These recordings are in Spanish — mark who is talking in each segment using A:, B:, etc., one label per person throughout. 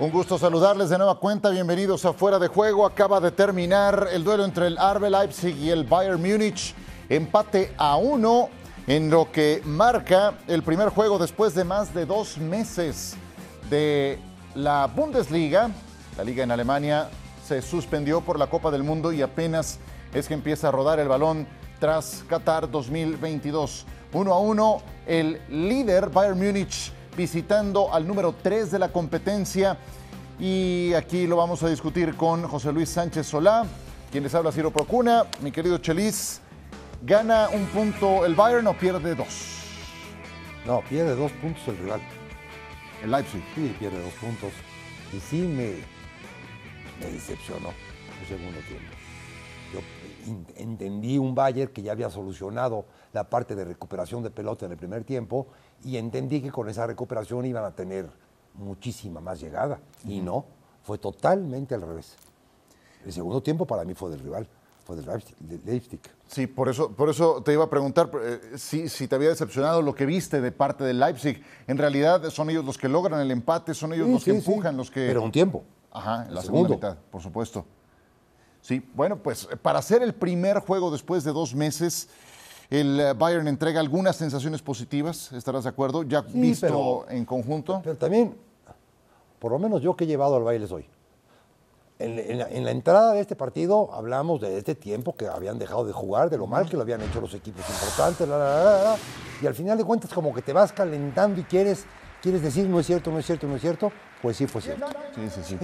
A: Un gusto saludarles de nueva cuenta. Bienvenidos a Fuera de Juego. Acaba de terminar el duelo entre el RB Leipzig y el Bayern Múnich. Empate a uno en lo que marca el primer juego después de más de dos meses de la Bundesliga. La liga en Alemania se suspendió por la Copa del Mundo y apenas es que empieza a rodar el balón tras Qatar 2022. Uno a uno, el líder Bayern Múnich visitando al número 3 de la competencia. Y aquí lo vamos a discutir con José Luis Sánchez Solá, quien les habla Ciro Procuna. Mi querido Chelis, ¿gana un punto el Bayern o pierde dos?
B: No, pierde dos puntos el rival.
A: El Leipzig.
B: Sí, pierde dos puntos. Y sí me, me decepcionó el segundo tiempo. Entendí un Bayern que ya había solucionado la parte de recuperación de pelota en el primer tiempo y entendí que con esa recuperación iban a tener muchísima más llegada. Y no, fue totalmente al revés. El segundo tiempo para mí fue del rival, fue del Leipzig.
A: Sí, por eso, por eso te iba a preguntar eh, si, si te había decepcionado lo que viste de parte del Leipzig. En realidad son ellos los que logran el empate, son ellos
B: Sí,
A: los que
B: sí,
A: empujan, los que...
B: Pero un tiempo.
A: Ajá, en la segunda mitad, por supuesto. Sí, bueno, pues eh, para hacer el primer juego después de dos meses, el eh, Bayern entrega algunas sensaciones positivas, ¿estarás de acuerdo? Ya
B: Sí,
A: visto
B: pero-
A: en conjunto.
B: Pero también, por lo menos yo que he llevado al baile hoy. En, en la, en la entrada de este partido hablamos de este tiempo que habían dejado de jugar, de lo mal que lo habían hecho los equipos importantes, la, la, la, la, la, y al final de cuentas como que te vas calentando y quieres, quieres decir no es cierto, no es cierto, no es cierto, pues sí fue cierto.
A: Sí, sí, sí.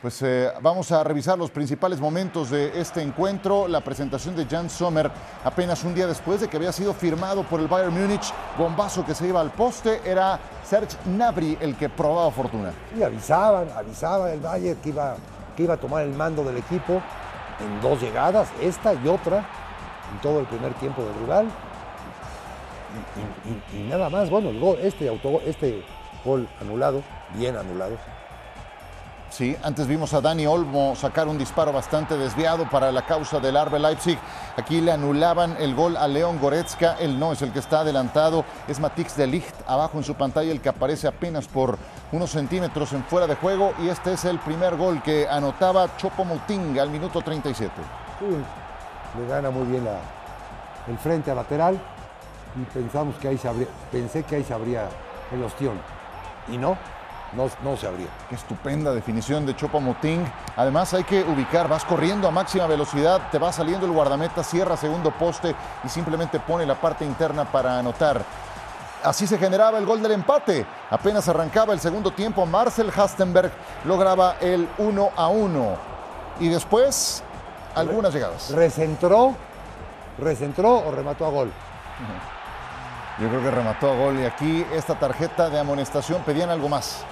A: Pues eh, vamos a revisar los principales momentos de este encuentro. La presentación de Jan Sommer apenas un día después de que había sido firmado por el Bayern Múnich. Bombazo que se iba al poste. Era Serge Gnabry el que probaba fortuna.
B: Y avisaban, avisaba el Bayern que iba, que iba a tomar el mando del equipo en dos llegadas, esta y otra, en todo el primer tiempo del rival. Y, nada más, bueno, el este, autogol, este gol anulado, bien anulado.
A: Sí, antes vimos a Dani Olmo sacar un disparo bastante desviado para la causa del Arbe Leipzig. Aquí le anulaban el gol a León Goretzka. Él no es el que está adelantado. Es Matix de Ligt abajo en su pantalla, el que aparece apenas por unos centímetros en fuera de juego. Y este es el primer gol que anotaba Chopo Mouting al minuto 37.
B: Sí, le gana muy bien el frente a lateral y pensamos que ahí se abría, pensé que ahí se abría el ostión. Y no, no, no se abría.
A: Qué estupenda definición de Chopo Moting. Además hay que ubicar, vas corriendo a máxima velocidad, te va saliendo el guardameta, cierra segundo poste y simplemente pone la parte interna para anotar. Así se generaba el gol del empate. Apenas arrancaba el segundo tiempo, Marcel Hastenberg lograba el 1 a 1. Y después, algunas llegadas.
B: ¿Recentró? ¿Recentró o remató a gol?
A: Yo creo que remató a gol y aquí esta tarjeta de amonestación pedían algo más.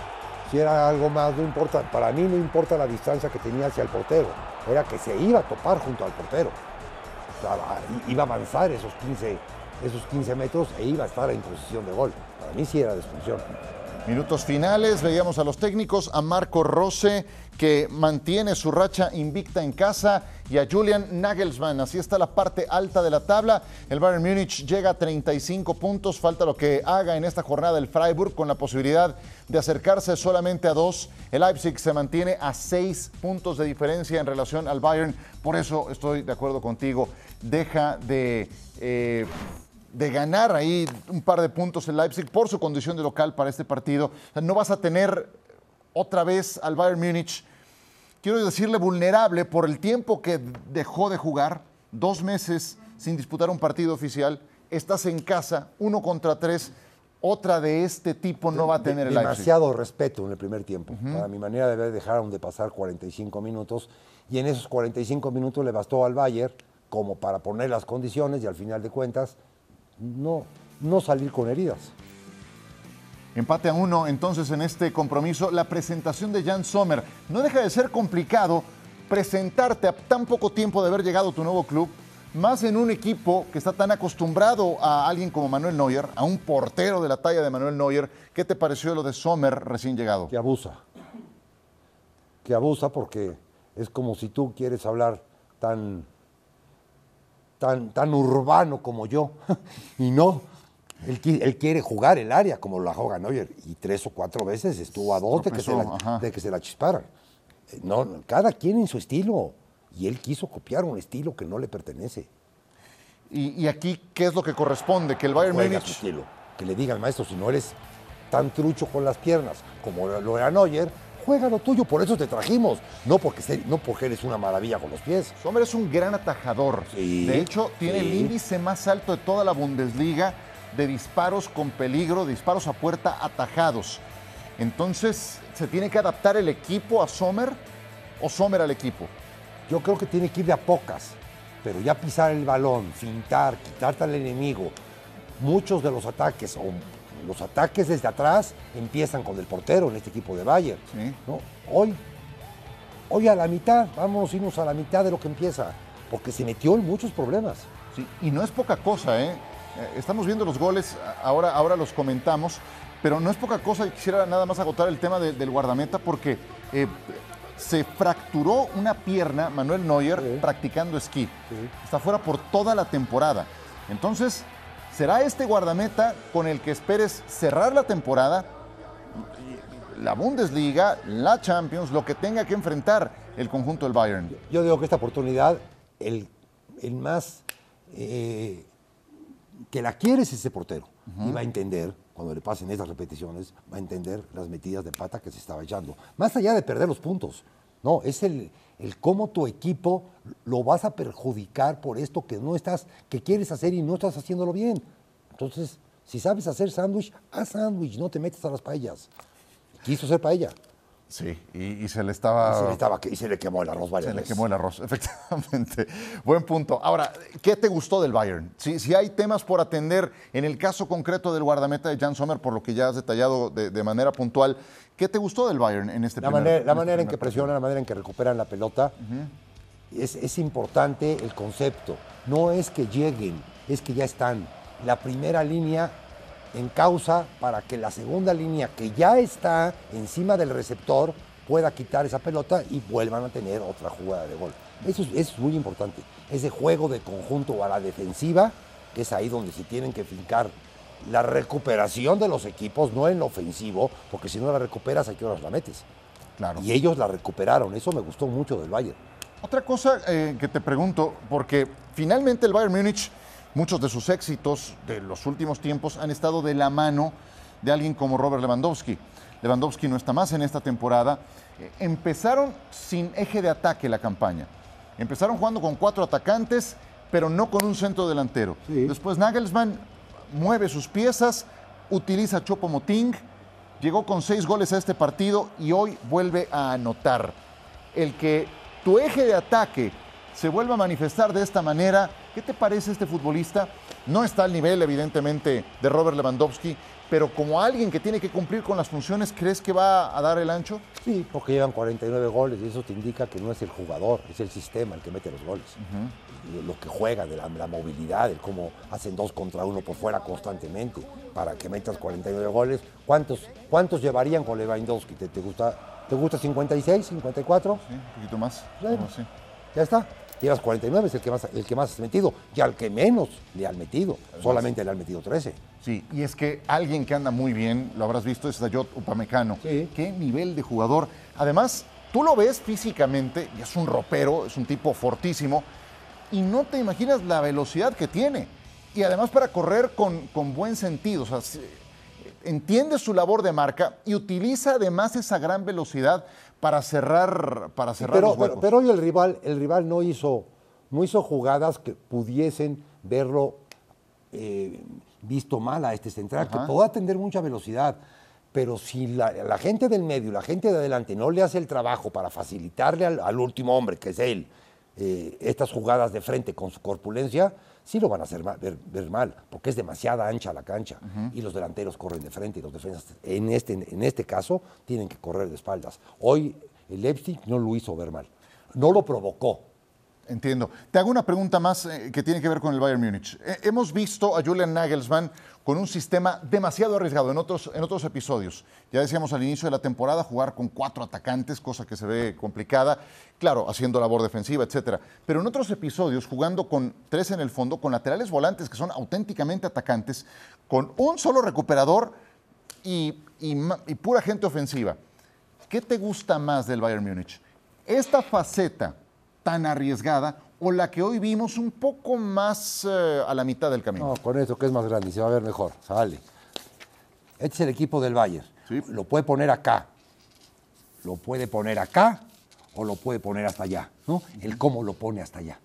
B: Si era algo más, no importa, para mí no importa la distancia que tenía hacia el portero, era que se iba a topar junto al portero. I- iba a avanzar esos 15, esos 15 metros e iba a estar en posición de gol. Para mí sí era de.
A: Minutos finales, veíamos a los técnicos, a Marco Rose, que mantiene su racha invicta en casa, y a Julian Nagelsmann. Así está la parte alta de la tabla. El Bayern Múnich llega a 35 puntos. Falta lo que haga en esta jornada el Freiburg, con la posibilidad de acercarse solamente a dos. El Leipzig se mantiene a seis puntos de diferencia en relación al Bayern. Por eso estoy de acuerdo contigo. Deja de. eh, de ganar ahí un par de puntos el Leipzig por su condición de local para este partido. No vas a tener otra vez al Bayern Múnich, quiero decirle vulnerable por el tiempo que dejó de jugar, dos meses sin disputar un partido oficial, estás en casa, uno contra tres, otra de este tipo no va a tener el Leipzig.
B: Demasiado respeto en el primer tiempo. Para mi manera de ver, dejaron de pasar 45 minutos y en esos 45 minutos le bastó al Bayern como para poner las condiciones y al final de cuentas no, no salir con heridas.
A: Empate a uno entonces en este compromiso. La presentación de Jan Sommer. No deja de ser complicado presentarte a tan poco tiempo de haber llegado a tu nuevo club, más en un equipo que está tan acostumbrado a alguien como Manuel Neuer, a un portero de la talla de Manuel Neuer. ¿Qué te pareció lo de Sommer recién llegado?
B: Que abusa. Que abusa porque es como si tú quieres hablar tan, tan, tan urbano como yo. y no. Él, qui- él quiere jugar el área como la juega Neuer y tres o cuatro veces estuvo a dos de que, se la,
A: ajá.
B: de que se la chisparan. Eh, No, no, cada quien en su estilo. Y él quiso copiar un estilo que no le pertenece.
A: Y, y aquí, ¿qué es lo que corresponde? Que el Bayern
B: Juega su
A: Múnich
B: estilo. Que le diga al maestro, si no eres tan trucho con las piernas como lo era Neuer, juega lo tuyo, por eso te trajimos. No porque, se- no porque eres una maravilla con los pies.
A: Sommer es un gran atajador.
B: Sí,
A: de hecho, tiene el índice más alto de toda la Bundesliga de disparos con peligro, disparos a puerta atajados. Entonces, ¿se tiene que adaptar el equipo a Sommer o Sommer al equipo?
B: Yo creo que tiene que ir de a pocas, pero ya pisar el balón, fintar, quitarte al enemigo. Muchos de los ataques, o los ataques desde atrás, empiezan con el portero en este equipo de Bayern.
A: Sí.
B: ¿no? Hoy, hoy a la mitad, vamos a irnos a la mitad de lo que empieza, porque se metió en muchos problemas.
A: Sí, y no es poca cosa, ¿eh? Eh, Estamos viendo los goles, ahora, ahora los comentamos, pero no es poca cosa. y Quisiera nada más agotar el tema de- del guardameta porque eh, se fracturó una pierna, Manuel Neuer,
B: Sí.
A: practicando esquí.
B: Sí.
A: Está fuera por toda la temporada. Entonces, ¿será este guardameta con el que esperes cerrar la temporada? La Bundesliga, la Champions, lo que tenga que enfrentar el conjunto del Bayern.
B: Yo digo que esta oportunidad, el, el más eh, que la quiere es ese portero. Y va a entender, cuando le pasen esas repeticiones, va a entender las metidas de pata que se estaba echando. Más allá de perder los puntos. No, es el, el cómo tu equipo lo vas a perjudicar por esto que no estás, que quieres hacer y no estás haciéndolo bien. Entonces, si sabes hacer sándwich, haz sándwich, no te metas a las paellas. Quiso hacer paella.
A: Sí, y, y se le estaba...
B: Y se le, estaba, y se le quemó el arroz varias
A: Se le
B: veces.
A: quemó el arroz, efectivamente. Buen punto. Ahora, ¿qué te gustó del Bayern? Si, si hay temas por atender, en el caso concreto del guardameta de Jan Sommer, por lo que ya has detallado de, de manera puntual, ¿qué te gustó del Bayern en este
B: La
A: primer-
B: manera, la
A: este
B: manera en que presionan, la manera en que recuperan la pelota, es, es importante el concepto. No es que lleguen, es que ya están. La primera línea en causa para que la segunda línea, que ya está encima del receptor, pueda quitar esa pelota y vuelvan a tener otra jugada de gol. Eso es, eso es muy importante. Ese juego de conjunto a la defensiva, que es ahí donde se tienen que fincar la recuperación de los equipos, no en lo ofensivo, porque si no la recuperas, ¿a qué horas la metes?
A: Claro.
B: Y ellos la recuperaron. Eso me gustó mucho del Bayern.
A: Otra cosa eh, que te pregunto, porque finalmente el Bayern Múnich, muchos de sus éxitos de los últimos tiempos han estado de la mano de alguien como Robert Lewandowski. Lewandowski no está más en esta temporada. Eh, empezaron sin eje de ataque la campaña. Empezaron jugando con cuatro atacantes, pero no con un centro delantero.
B: Sí.
A: Después Nagelsmann mueve sus piezas, utiliza Chopo Moting, llegó con seis goles a este partido y hoy vuelve a anotar. El que tu eje de ataque se vuelva a manifestar de esta manera, ¿qué te parece este futbolista? No está al nivel, evidentemente, de Robert Lewandowski, pero como alguien que tiene que cumplir con las funciones, ¿crees que va a dar el ancho?
B: Sí, porque llevan 49 goles y eso te indica que no es el jugador, es el sistema el que mete los goles. Lo- Lo que juega, de la, la movilidad, el cómo hacen dos contra uno por fuera constantemente para que metas 49 goles. ¿Cuántos, cuántos llevarían con Lewandowski? ¿Te, te gusta, ¿Te gusta 56, 54?
A: Sí, un poquito más.
B: Bueno.
A: No, sí.
B: Ya está. Llevas 49, es el que más, el que más has metido. Y al que menos le han metido. Solamente le han metido 13.
A: Sí, y es que alguien que anda muy bien, lo habrás visto, es Dayot Upamecano.
B: Sí.
A: Qué nivel de jugador. Además, tú lo ves físicamente, y es un ropero, es un tipo fortísimo, y no te imaginas la velocidad que tiene. Y además para correr con, con buen sentido, o sea, si- entiende su labor de marca y utiliza además esa gran velocidad para cerrar, para cerrar
B: Pero,
A: los
B: pero,
A: huecos.
B: pero hoy el rival, el rival no hizo, no hizo jugadas que pudiesen verlo eh, visto mal a este central,
A: Ajá.
B: que podrá tener mucha velocidad. Pero si la, la gente del medio, la gente de adelante no le hace el trabajo para facilitarle al, al último hombre, que es él, eh, estas jugadas de frente con su corpulencia, sí lo van a hacer mal- ver, ver mal, porque es demasiada ancha la cancha y los delanteros corren de frente y los defensas, en este, en este caso, tienen que correr de espaldas. Hoy el Leipzig no lo hizo ver mal, no lo provocó.
A: Entiendo. Te hago una pregunta más eh, que tiene que ver con el Bayern Múnich. Eh, hemos visto a Julian Nagelsmann con un sistema demasiado arriesgado en otros, en otros episodios. Ya decíamos al inicio de la temporada jugar con cuatro atacantes, cosa que se ve complicada, claro, haciendo labor defensiva, etcétera. Pero en otros episodios jugando con tres en el fondo, con laterales volantes que son auténticamente atacantes, con un solo recuperador y, y pura gente ofensiva. ¿Qué te gusta más del Bayern Múnich? ¿Esta faceta tan arriesgada o la que hoy vimos un poco más eh, a la mitad del camino?
B: No, con esto que es más grande se va a ver mejor. Sale. Este es el equipo del Bayern.
A: Sí.
B: Lo puede poner acá. Lo puede poner acá o lo puede poner hasta allá. ¿no? El cómo lo pone hasta allá.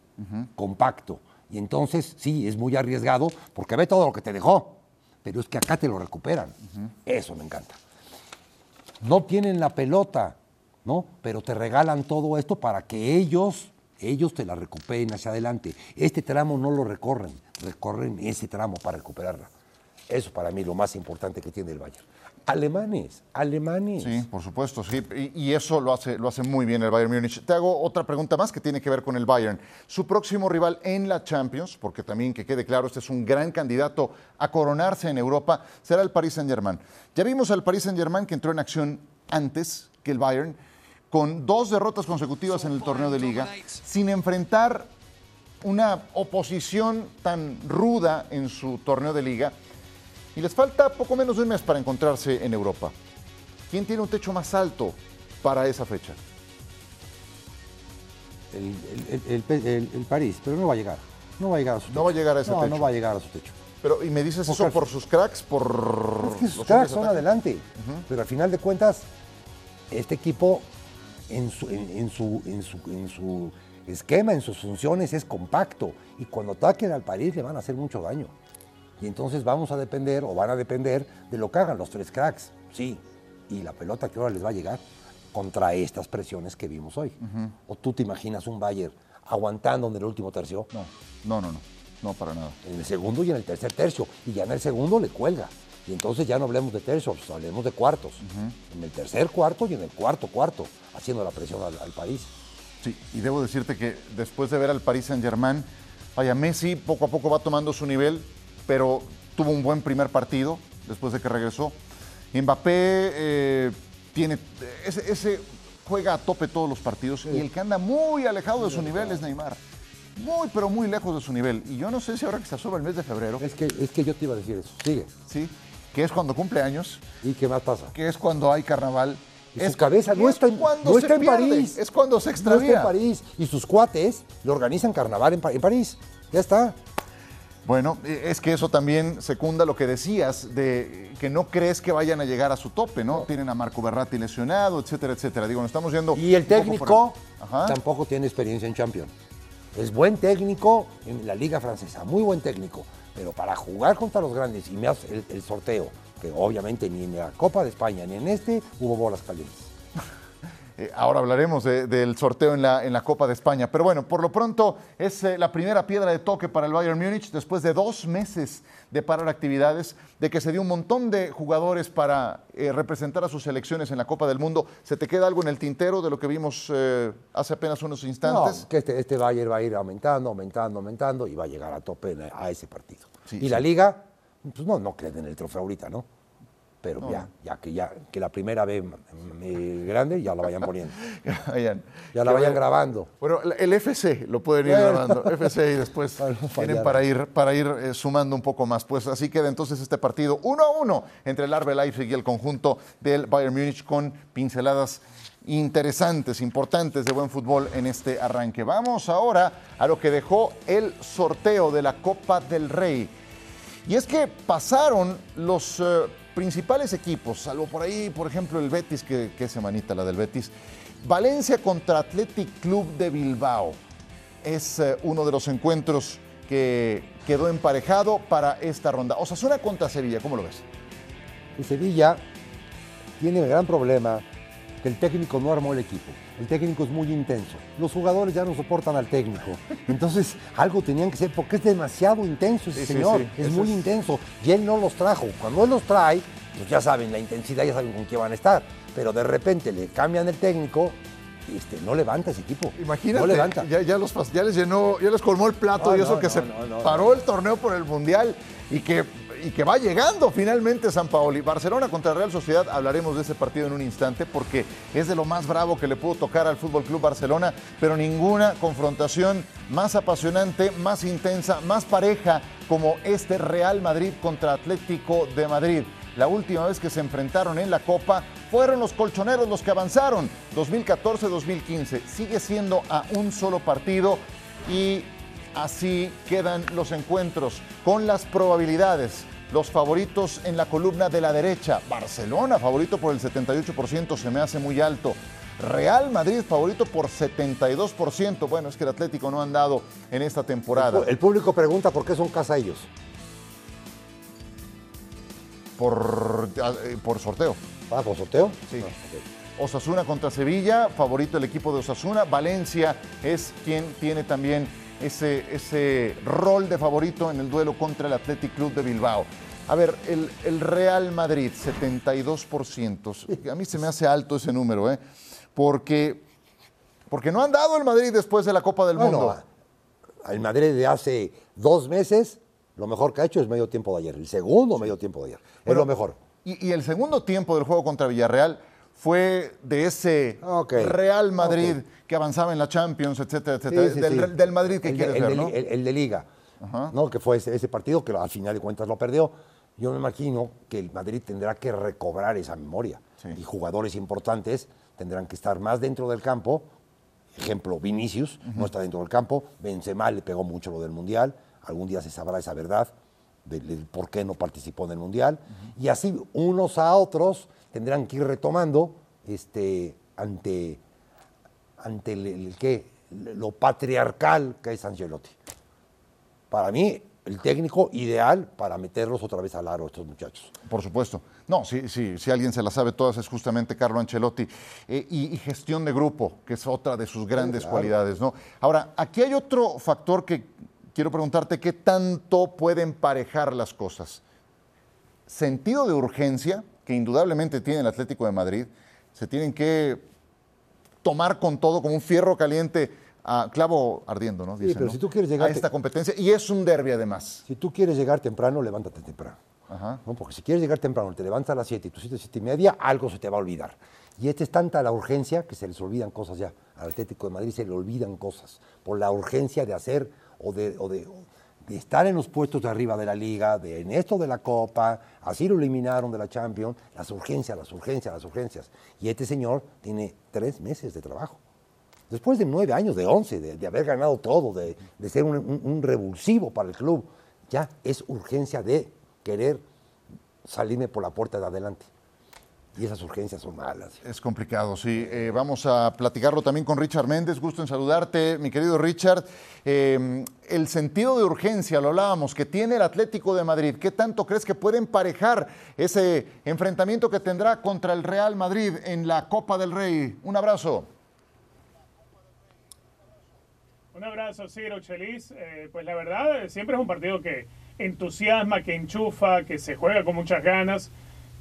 B: Compacto. Y entonces, sí, es muy arriesgado porque ve todo lo que te dejó. Pero es que acá te lo recuperan. Eso me encanta. No tienen la pelota, ¿no? Pero te regalan todo esto para que ellos, ellos te la recuperen hacia adelante. Este tramo no lo recorren, recorren ese tramo para recuperarla. Eso para mí es lo más importante que tiene el Bayern. Alemanes, alemanes.
A: Sí, por supuesto, sí. Y, eso lo hace, lo hace muy bien el Bayern Múnich. Te hago otra pregunta más que tiene que ver con el Bayern. Su próximo rival en la Champions, porque también que quede claro, este es un gran candidato a coronarse en Europa, será el Paris Saint-Germain. Ya vimos al Paris Saint-Germain que entró en acción antes que el Bayern, con dos derrotas consecutivas en el torneo de liga, sin enfrentar una oposición tan ruda en su torneo de liga. Y les falta poco menos de un mes para encontrarse en Europa. ¿Quién tiene un techo más alto para esa fecha?
B: El, el- el- París, pero no va a llegar. No va a llegar a su techo.
A: No va a llegar a ese
B: no,
A: techo.
B: No va a llegar a su techo.
A: Pero, y me dices
B: Porque
A: eso por sus cracks, por.
B: Es que sus cracks son adelante. Pero al final de cuentas, este equipo en su, en, en su, en, su, en su esquema, en sus funciones, es compacto. Y cuando ataquen al París le van a hacer mucho daño. Y entonces vamos a depender, o van a depender, de lo que hagan los tres cracks. Sí. Y la pelota que ahora les va a llegar contra estas presiones que vimos hoy. ¿O tú te imaginas un Bayern aguantando en el último tercio?
A: No, no, no, no. No, para nada.
B: en el segundo y en el tercer tercio. Y ya en el segundo le cuelga. Y entonces ya no hablemos de tercios, hablemos de cuartos. En el tercer cuarto y en el cuarto cuarto, haciendo la presión al, al país.
A: Sí, y debo decirte que después de ver al Paris Saint-Germain, vaya, Messi poco a poco va tomando su nivel, pero tuvo un buen primer partido después de que regresó. Mbappé eh, tiene ese, ese juega a tope todos los partidos y el que anda muy alejado de su nivel es Neymar. Muy, pero muy lejos de su nivel. Y yo no sé si ahora que se asoma el mes de febrero,
B: Es que, es que yo te iba a decir eso. Sigue.
A: sí, que es cuando cumple años,
B: ¿Y qué más pasa?
A: que es cuando hay carnaval.
B: Y
A: es
B: su cabeza no
A: es
B: está en, no está en
A: pierde,
B: París.
A: Es cuando se
B: No está
A: extravía.
B: en París. Y sus cuates le organizan carnaval en, Pa- en París. Ya está.
A: Bueno, eh, es que eso también secunda lo que decías de que no crees que vayan a llegar a su tope, ¿no? Tienen a Marco Berratti lesionado, etcétera, etcétera. Digo, nos estamos yendo.
B: Y el técnico
A: fuera-
B: tampoco tiene experiencia en Champions. Es buen técnico en la Liga Francesa, muy buen técnico. Pero para jugar contra los grandes y más el, el sorteo, que obviamente ni en la Copa de España ni en este hubo bolas calientes.
A: Eh, ahora hablaremos de- del sorteo en la, en la Copa de España. Pero bueno, por lo pronto es eh, la primera piedra de toque para el Bayern Múnich después de dos meses de parar actividades, de que se dio un montón de jugadores para eh, representar a sus selecciones en la Copa del Mundo. ¿Se te queda algo en el tintero de lo que vimos hace apenas unos instantes?
B: No, que este, este Bayern va a ir aumentando, aumentando, aumentando y va a llegar a tope a ese partido.
A: Sí,
B: y
A: sí.
B: la Liga, pues no, no creen en el trofeo ahorita, ¿no? Pero ya, ya que ya que la primera vez eh, grande ya la vayan poniendo.
A: Vayan.
B: Ya la vayan
A: vayan-
B: grabando.
A: Bueno, el FC lo pueden ir
B: Bueno.
A: grabando. FC y después
B: Para no
A: tienen para ir, para ir eh, sumando un poco más. Pues así queda entonces este partido 1 a 1 entre el Arbe Leipzig y el conjunto del Bayern Múnich con pinceladas interesantes, importantes de buen fútbol en este arranque. Vamos ahora a lo que dejó el sorteo de la Copa del Rey. Y es que pasaron los eh, principales equipos, salvo por ahí, por ejemplo, el Betis, que, que semanita la del Betis. Valencia contra Athletic Club de Bilbao. Es eh, uno de los encuentros que quedó emparejado para esta ronda. Osasuna contra Sevilla, ¿cómo lo ves?
B: Y Sevilla tiene el gran problema que el técnico no armó el equipo. El técnico es muy intenso. Los jugadores ya no soportan al técnico. Entonces, algo tenían que ser, porque es demasiado intenso ese
A: Sí,
B: señor.
A: sí.
B: Es
A: Eso
B: muy
A: es-
B: intenso. Y él no los trajo. Cuando él los trae, pues ya saben la intensidad, ya saben con qué van a estar. Pero de repente le cambian el técnico este, no levanta ese equipo.
A: Imagínate,
B: No levanta.
A: Ya, ya los, ya les llenó, ya les colmó el plato
B: No,
A: y eso
B: no,
A: que se paró el torneo por el Mundial y que, y que va llegando finalmente San Paoli. Barcelona contra Real Sociedad, hablaremos de ese partido en un instante porque es de lo más bravo que le pudo tocar al Fútbol Club Barcelona, pero ninguna confrontación más apasionante, más intensa, más pareja como este Real Madrid contra Atlético de Madrid. La última vez que se enfrentaron en la Copa fueron los colchoneros los que avanzaron. 2014-2015. Sigue siendo a un solo partido y así quedan los encuentros con las probabilidades. Los favoritos en la columna de la derecha. Barcelona, favorito por el 78%, se me hace muy alto. Real Madrid, favorito por 72%. Bueno, es que el Atlético no ha andado en esta temporada.
B: El público pregunta por qué son casa ellos.
A: Por, eh, por sorteo.
B: ¿Ah, por sorteo?
A: Sí.
B: Ah.
A: Osasuna contra Sevilla, favorito el equipo de Osasuna. Valencia es quien tiene también ese, ese rol de favorito en el duelo contra el Athletic Club de Bilbao. A ver, el, el Real Madrid, 72%. A mí se me hace alto ese número, ¿eh? Porque, porque no han dado el Madrid después de la Copa del
B: Bueno,
A: Mundo.
B: al Madrid de hace dos meses, lo mejor que ha hecho es medio tiempo de ayer. El segundo medio tiempo de ayer. es
A: Bueno,
B: lo mejor.
A: Y, y el segundo tiempo del juego contra Villarreal fue de ese Real Madrid que avanzaba en la Champions, etcétera, etcétera.
B: Sí, sí,
A: del,
B: sí.
A: del Madrid que
B: el de-
A: quieres
B: el
A: ver,
B: de,
A: ¿no?
B: el- el de Liga,
A: Ajá.
B: ¿no? que fue ese, ese partido que al final de cuentas lo perdió. Yo me imagino que el Madrid tendrá que recobrar esa memoria y jugadores importantes tendrán que estar más dentro del campo. Ejemplo, Vinicius no está dentro del campo, Benzema le pegó mucho lo del Mundial, algún día se sabrá esa verdad del, del por qué no participó en el Mundial. Y así unos a otros tendrán que ir retomando este, ante, ante el, el qué, lo patriarcal que es Ancelotti. Para mí, el técnico ideal para meterlos otra vez al aro estos muchachos.
A: Por supuesto. No, sí, sí, si alguien se la sabe todas es justamente Carlo Ancelotti. Eh, y, y gestión de grupo, que es otra de sus grandes
B: claro.
A: cualidades, ¿no? Ahora, aquí hay otro factor que quiero preguntarte, ¿qué tanto pueden emparejar las cosas? Sentido de urgencia, que indudablemente tiene el Atlético de Madrid, se tienen que tomar con todo como un fierro caliente a clavo ardiendo, ¿no? Dicen,
B: pero
A: ¿no?
B: si tú quieres llegar-
A: a esta competencia, y es un derby además.
B: Si tú quieres llegar temprano, levántate temprano.
A: Ajá.
B: ¿no? Porque si quieres llegar temprano, te levantas a las 7 y tú 7, 7 y media, algo se te va a olvidar. Y esta es tanta la urgencia que se les olvidan cosas ya. Al Atlético de Madrid se le olvidan cosas por la urgencia de hacer o de, o de, de estar en los puestos de arriba de la liga, de en esto de la Copa, así lo eliminaron de la Champions, las urgencias, las urgencias, las urgencias. Y este señor tiene tres meses de trabajo. Después de nueve años, de once, de, de haber ganado todo, de, de ser un revulsivo para el club, ya es urgencia de querer salirme por la puerta de adelante. Y esas urgencias son malas.
A: Es complicado, sí. Eh, vamos a platicarlo también con Richard Méndez. Gusto en saludarte, mi querido Richard. Eh, el sentido de urgencia, lo hablábamos, que tiene el Atlético de Madrid. ¿Qué tanto crees que puede emparejar ese enfrentamiento que tendrá contra el Real Madrid en la Copa del Rey? Un abrazo.
C: Un abrazo, Ciro Chelis. Eh, pues la verdad, eh, siempre es un partido que entusiasma, que enchufa, que se juega con muchas ganas.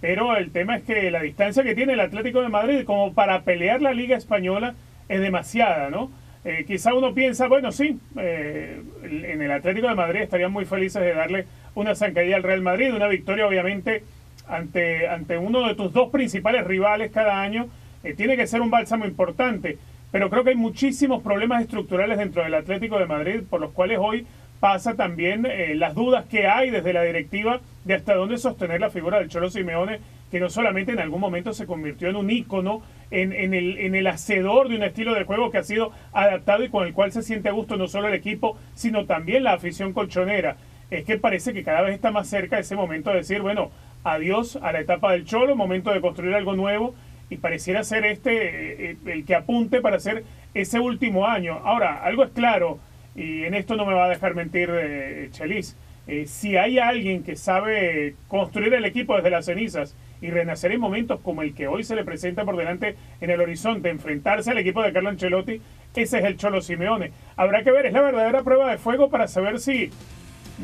C: Pero el tema es que la distancia que tiene el Atlético de Madrid como para pelear la Liga Española es demasiada, ¿no? Eh, quizá uno piensa, bueno, sí, eh, en el Atlético de Madrid estarían muy felices de darle una zancadilla al Real Madrid, una victoria obviamente ante, ante uno de tus dos principales rivales cada año, eh, tiene que ser un bálsamo importante. Pero creo que hay muchísimos problemas estructurales dentro del Atlético de Madrid por los cuales hoy pasa también las dudas que hay desde la directiva de hasta dónde sostener la figura del Cholo Simeone, que no solamente en algún momento se convirtió en un ícono, en, en el, en el hacedor de un estilo de juego que ha sido adaptado y con el cual se siente a gusto no solo el equipo, sino también la afición colchonera. Es que parece que cada vez está más cerca ese momento de decir, bueno, adiós a la etapa del Cholo, momento de construir algo nuevo y pareciera ser este eh, el que apunte para hacer ese último año. Ahora, algo es claro, y en esto no me va a dejar mentir eh, Chelis, eh, si hay alguien que sabe construir el equipo desde las cenizas y renacer en momentos como el que hoy se le presenta por delante en el horizonte, enfrentarse al equipo de Carlo Ancelotti, ese es el Cholo Simeone. Habrá que ver, es la verdadera prueba de fuego para saber si,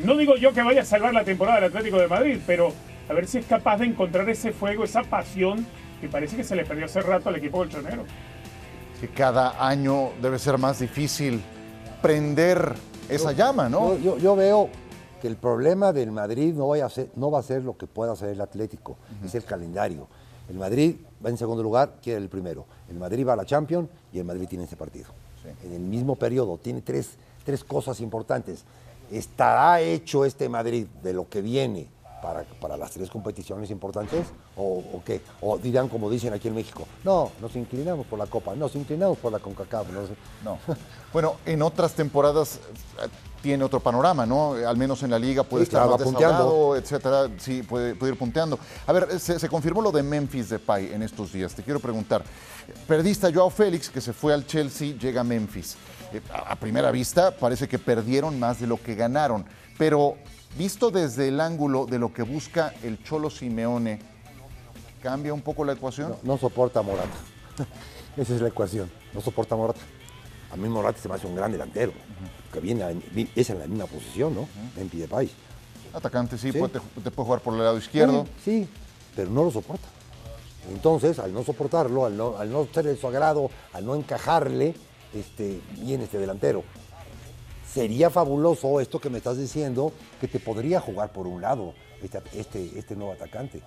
C: no digo yo que vaya a salvar la temporada del Atlético de Madrid, pero a ver si es capaz de encontrar ese fuego, esa pasión que parece que se le perdió hace rato al equipo colchonero.
A: que cada año debe ser más difícil prender esa llama, ¿no?
B: Yo, yo- yo veo que el problema del Madrid no, vaya a ser, no va a ser lo que pueda hacer el Atlético, es el calendario. El Madrid va en segundo lugar, quiere el primero. El Madrid va a la Champions y el Madrid tiene ese partido. En el mismo periodo, tiene tres, tres cosas importantes. ¿Estará hecho este Madrid de lo que viene para, para las tres competiciones importantes? ¿O, o qué? ¿O dirán como dicen aquí en México? No, nos inclinamos por la Copa, nos inclinamos por la CONCACAF. no.
A: Bueno, en otras temporadas tiene otro panorama, ¿no? Al menos en la liga puede
B: Sí,
A: estar más
B: punteando.
A: etcétera. Sí, puede, puede ir punteando. A ver, se, se confirmó lo de Memphis Depay en estos días. Te quiero preguntar. Perdiste a Joao Félix, que se fue al Chelsea, llega a Memphis. Eh, a, a primera vista parece que perdieron más de lo que ganaron. Pero visto desde el ángulo de lo que busca el Cholo Simeone, ¿cambia un poco la ecuación?
B: No, no soporta a Morata. Esa es la ecuación. No soporta a Morata. A mí Morata se me hace un gran delantero. Que viene a- es en la misma posición, ¿no? En pie de país.
A: Atacante, sí,
B: Sí.
A: Puede, te puede jugar por el lado izquierdo.
B: Sí, sí, pero no lo soporta. Entonces, al no soportarlo, al no, al no ser de su agrado, al no encajarle, este, viene este delantero. Sería fabuloso esto que me estás diciendo, que te podría jugar por un lado este, este, este nuevo atacante.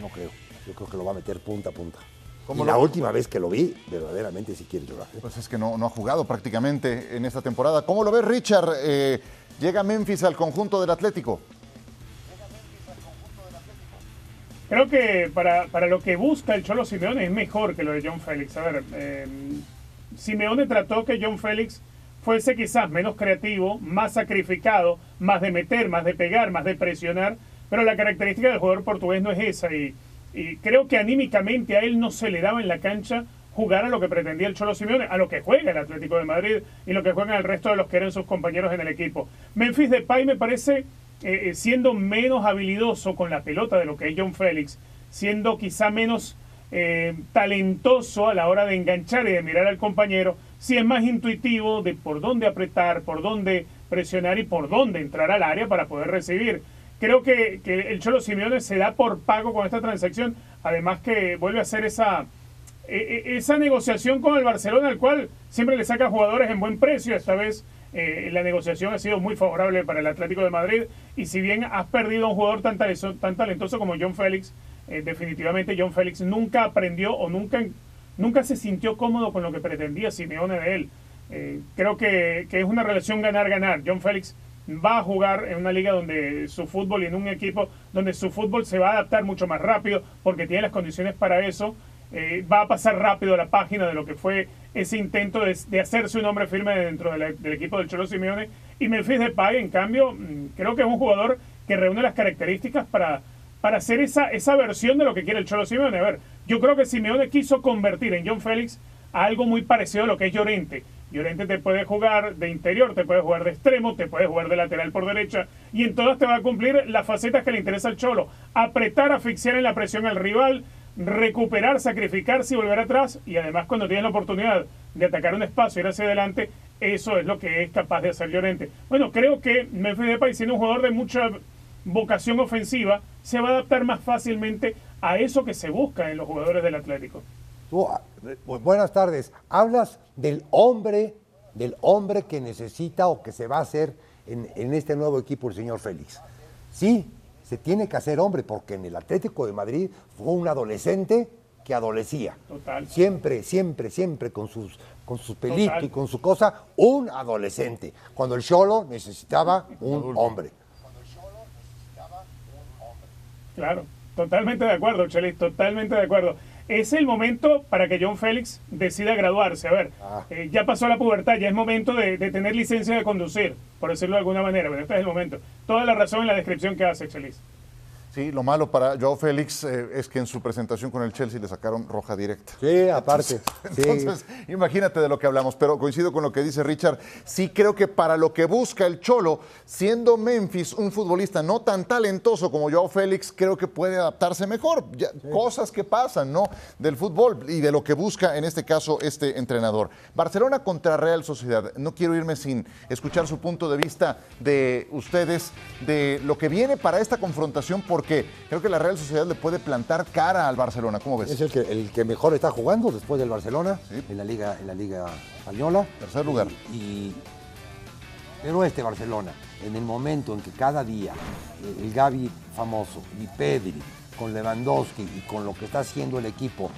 B: No creo. Yo creo que lo va a meter punta a punta.
A: ¿Cómo
B: Y
A: lo-
B: la última vez que lo vi, verdaderamente sí quiere llorar. ¿eh?
A: Pues es que no, no ha jugado prácticamente en esta temporada. ¿Cómo lo ves, Richard? Eh, llega Memphis al conjunto del Atlético.
C: Creo que para, para lo que busca el Cholo Simeone es mejor que lo de John Félix. A ver, eh, Simeone trató que John Félix fuese quizás menos creativo, más sacrificado, más de meter, más de pegar, más de presionar, pero la característica del jugador portugués no es esa y, y creo que anímicamente a él no se le daba en la cancha jugar a lo que pretendía el Cholo Simeone, a lo que juega el Atlético de Madrid y lo que juegan el resto de los que eran sus compañeros en el equipo. Memphis Depay me parece eh, eh, siendo menos habilidoso con la pelota de lo que es John Félix, siendo quizá menos eh, talentoso a la hora de enganchar y de mirar al compañero, si es más intuitivo de por dónde apretar, por dónde presionar y por dónde entrar al área para poder recibir. Creo que, que el Cholo Simeone se da por pago con esta transacción, además que vuelve a hacer esa, e- e- esa negociación con el Barcelona, al cual siempre le saca jugadores en buen precio. Esta vez eh, la negociación ha sido muy favorable para el Atlético de Madrid. Y si bien has perdido a un jugador tan, talentoso como John Félix, eh, definitivamente John Félix nunca aprendió o nunca, nunca se sintió cómodo con lo que pretendía Simeone de él. Eh, creo que, que es una relación ganar-ganar. John Félix va a jugar en una liga donde su fútbol y en un equipo donde su fútbol se va a adaptar mucho más rápido porque tiene las condiciones para eso. Eh, va a pasar rápido la página de lo que fue ese intento de, hacerse un hombre firme dentro del equipo del Cholo Simeone. Y Memphis Depay, en cambio, mm, creo que es un jugador que reúne las características para, para hacer esa, esa versión de lo que quiere el Cholo Simeone. A ver, yo creo que Simeone quiso convertir en John Félix algo muy parecido a lo que es Llorente. Llorente te puede jugar de interior, te puede jugar de extremo, te puede jugar de lateral por derecha y en todas te va a cumplir las facetas que le interesa al Cholo. Apretar, asfixiar en la presión al rival, recuperar, sacrificarse y volver atrás y además cuando tienes la oportunidad de atacar un espacio, ir hacia adelante, eso es lo que es capaz de hacer Llorente. Bueno, creo que Memphis Depay siendo un jugador de mucha vocación ofensiva, se va a adaptar más fácilmente a eso que se busca en los jugadores del Atlético.
B: Tú, ah, bu- buenas tardes. Hablas del hombre, del hombre que necesita o que se va a hacer en, en este nuevo equipo el señor Félix. Sí, se tiene que hacer hombre, porque en el Atlético de Madrid fue un adolescente que adolecía.
C: Total.
B: Siempre, siempre, siempre con sus, con sus pelitos
C: Total.
B: y con su cosa, un adolescente. Cuando el Cholo necesitaba un hombre.
C: Claro, totalmente de acuerdo, Chelis, totalmente de acuerdo. Es el momento para que John Félix decida graduarse. A ver,
B: Ah.
C: eh, ya pasó la pubertad, ya es momento de, de tener licencia de conducir, por decirlo de alguna manera. Pero este es el momento. Toda la razón en la descripción que hace, Chelis.
A: Sí, lo malo para Joao Félix eh, es que en su presentación con el Chelsea le sacaron roja directa.
B: Sí, aparte. sí.
A: Entonces, imagínate de lo que hablamos, pero coincido con lo que dice Richard. Sí creo que para lo que busca el Cholo, siendo Memphis un futbolista no tan talentoso como Joao Félix, creo que puede adaptarse mejor. Ya, Cosas que pasan, ¿no? Del fútbol y de lo que busca en este caso este entrenador. Barcelona contra Real Sociedad. No quiero irme sin escuchar su punto de vista de ustedes, de lo que viene para esta confrontación, porque porque creo que la Real Sociedad le puede plantar cara al Barcelona. ¿Cómo ves?
B: Es el que, el que mejor está jugando después del Barcelona en, la liga, en la Liga Española.
A: Tercer lugar.
B: Y, y- pero este Barcelona, en el momento en que cada día eh, el Gaby famoso y Pedri con Lewandowski y con lo que está haciendo el equipo,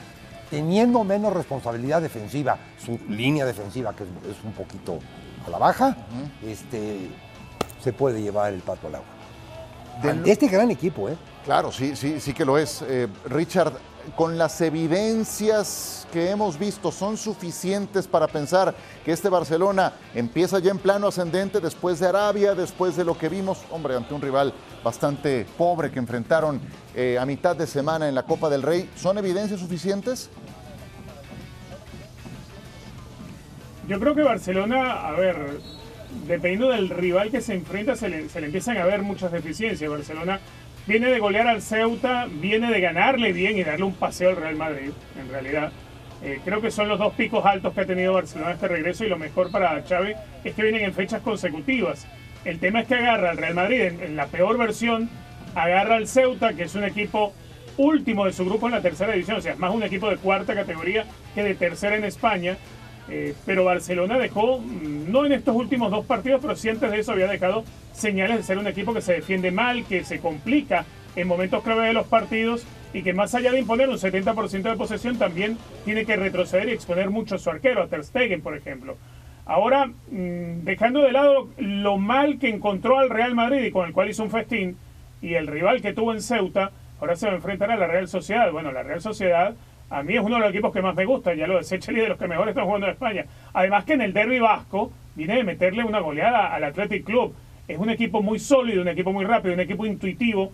B: teniendo menos responsabilidad defensiva, su línea defensiva que es, es un poquito a la baja, este, se puede llevar el pato al agua. Ante este gran equipo, ¿eh?
A: Claro, sí, sí, sí que lo es. Eh, Richard, con las evidencias que hemos visto, ¿son suficientes para pensar que este Barcelona empieza ya en plano ascendente después de Arabia, después de lo que vimos, hombre, ante un rival bastante pobre que enfrentaron eh, a mitad de semana en la Copa del Rey? ¿Son evidencias suficientes?
C: Yo creo que Barcelona, a ver, dependiendo del rival que se enfrenta, se le, empiezan a ver muchas deficiencias. Barcelona viene de golear al Ceuta, viene de ganarle bien y darle un paseo al Real Madrid, en realidad. Eh, creo que son los dos picos altos que ha tenido Barcelona este regreso y lo mejor para Xavi es que vienen en fechas consecutivas. El tema es que agarra al Real Madrid en, la peor versión, agarra al Ceuta, que es un equipo último de su grupo en la tercera división, o sea, más un equipo de cuarta categoría que de tercera en España. Eh, pero Barcelona dejó, mm, no en estos últimos dos partidos, pero sí antes de eso había dejado señales de ser un equipo que se defiende mal, que se complica en momentos clave de los partidos y que más allá de imponer un 70% de posesión, también tiene que retroceder y exponer mucho a su arquero, a Ter Stegen, por ejemplo. Ahora, mm, dejando de lado lo mal que encontró al Real Madrid y con el cual hizo un festín, y el rival que tuvo en Ceuta, ahora se va a enfrentar a la Real Sociedad. Bueno, la Real Sociedad a mí es uno de los equipos que más me gusta, ya lo de Secheli de los que mejor están jugando en España. Además que en el derby vasco viene de meterle una goleada al Athletic Club. Es un equipo muy sólido, un equipo muy rápido, un equipo intuitivo,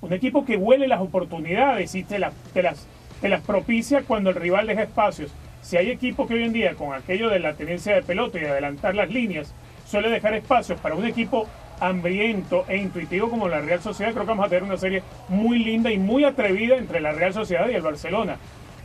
C: un equipo que huele las oportunidades y te las, te las, te las propicia cuando el rival deja espacios. Si hay equipo que hoy en día, con aquello de la tenencia de pelota y de adelantar las líneas, suele dejar espacios para un equipo hambriento e intuitivo como la Real Sociedad, creo que vamos a tener una serie muy linda y muy atrevida entre la Real Sociedad y el Barcelona.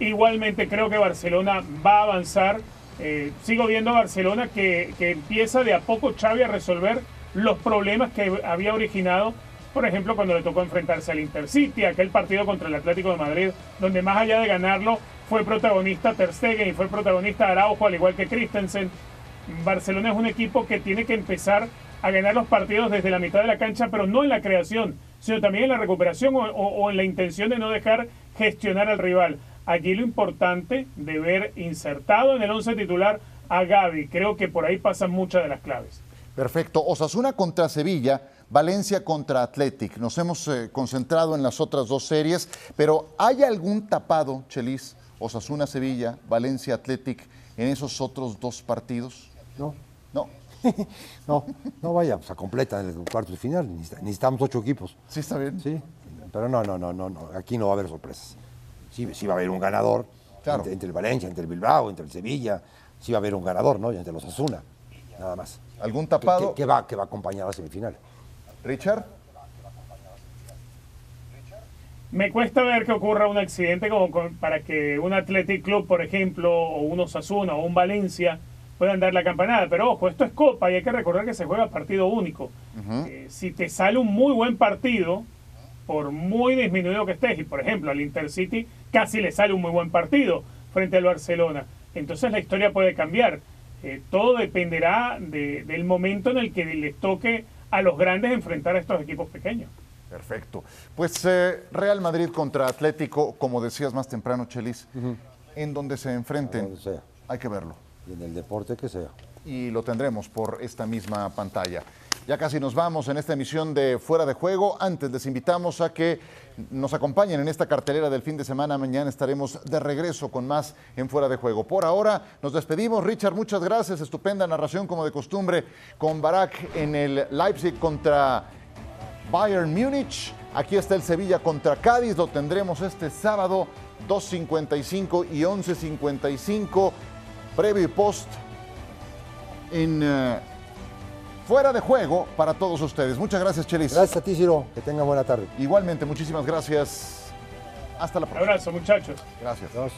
C: Igualmente creo que Barcelona va a avanzar. Eh, sigo viendo a Barcelona que, que empieza de a poco Xavi a resolver los problemas que había originado, por ejemplo, cuando le tocó enfrentarse al Intercity, aquel partido contra el Atlético de Madrid, donde más allá de ganarlo fue protagonista Ter Stegen y fue protagonista Araujo, al igual que Christensen. Barcelona es un equipo que tiene que empezar a ganar los partidos desde la mitad de la cancha, pero no en la creación, sino también en la recuperación o, en la intención de no dejar gestionar al rival. Allí lo importante de ver insertado en el once titular a Gaby. Creo que por ahí pasan muchas de las claves.
A: Perfecto. Osasuna contra Sevilla, Valencia contra Athletic. Nos hemos eh, concentrado en las otras dos series, pero ¿hay algún tapado, Chelis? Osasuna, Sevilla, Valencia, Athletic, en esos otros dos partidos?
B: No,
A: No.
B: no, no vaya, pues a completa en el cuarto de final. Necesita- Necesitamos ocho equipos.
A: Sí, está bien.
B: Sí, pero no, no, no, no, no. Aquí no va a haber sorpresas. Sí, sí va a haber un ganador
A: Claro.
B: entre, entre el Valencia, entre el Bilbao, entre el Sevilla. Sí va a haber un ganador, ¿no? Y entre los Asuna, nada más.
A: ¿Algún
B: Que,
A: tapado?
B: que- que va, que va a acompañar a la semifinal.
A: Richard.
C: Me cuesta ver que ocurra un accidente como con- para que un Athletic Club, por ejemplo, o un Osasuna o un Valencia puedan dar la campanada. Pero ojo, esto es Copa y hay que recordar que se juega partido único. Eh, si te sale un muy buen partido, por muy disminuido que estés, y por ejemplo al Intercity casi le sale un muy buen partido frente al Barcelona, entonces la historia puede cambiar. Eh, todo dependerá de- del momento en el que les toque a los grandes enfrentar a estos equipos pequeños.
A: Perfecto. Pues eh, Real Madrid contra Atlético, como decías más temprano, Chelis, en donde se enfrenten,
B: Donde sea.
A: hay que verlo.
B: Y en el deporte que sea.
A: y lo tendremos por esta misma pantalla. Ya casi nos vamos en esta emisión de Fuera de Juego. Antes les invitamos a que nos acompañen en esta cartelera del fin de semana. Mañana estaremos de regreso con más en Fuera de Juego. Por ahora nos despedimos. Richard, muchas gracias. Estupenda narración como de costumbre con Barak en el Leipzig contra Bayern Múnich. Aquí está el Sevilla contra Cádiz. Lo tendremos este sábado 2.55 y 11.55. Previo y post en eh, fuera de juego para todos ustedes. Muchas gracias, Chelis.
B: Gracias a ti, Ciro. Que tengan buena tarde.
A: Igualmente, muchísimas gracias. Hasta la
C: Un
A: próxima.
C: abrazo, muchachos.
A: Gracias.
B: Adiós.